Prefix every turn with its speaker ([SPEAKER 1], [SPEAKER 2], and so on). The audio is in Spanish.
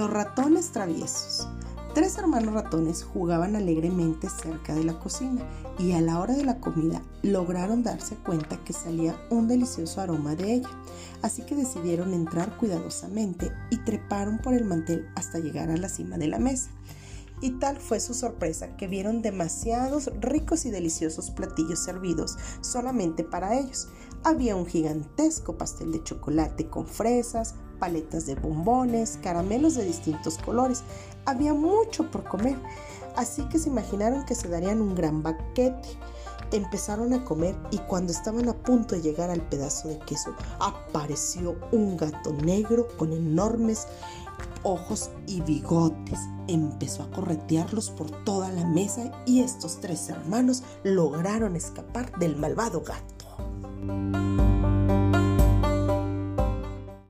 [SPEAKER 1] Los ratones traviesos. Tres hermanos ratones jugaban alegremente cerca de la cocina y a la hora de la comida lograron darse cuenta que salía un delicioso aroma de ella, así que decidieron entrar cuidadosamente y treparon por el mantel hasta llegar a la cima de la mesa. Y tal fue su sorpresa que vieron demasiados ricos y deliciosos platillos servidos solamente para ellos. Había un gigantesco pastel de chocolate con fresas, paletas de bombones, caramelos de distintos colores. Había mucho por comer, así que se imaginaron que se darían un gran banquete. Empezaron a comer y cuando estaban a punto de llegar al pedazo de queso, apareció un gato negro con enormes ojos y bigotes. Empezó a corretearlos por toda la mesa y estos tres hermanos lograron escapar del malvado gato.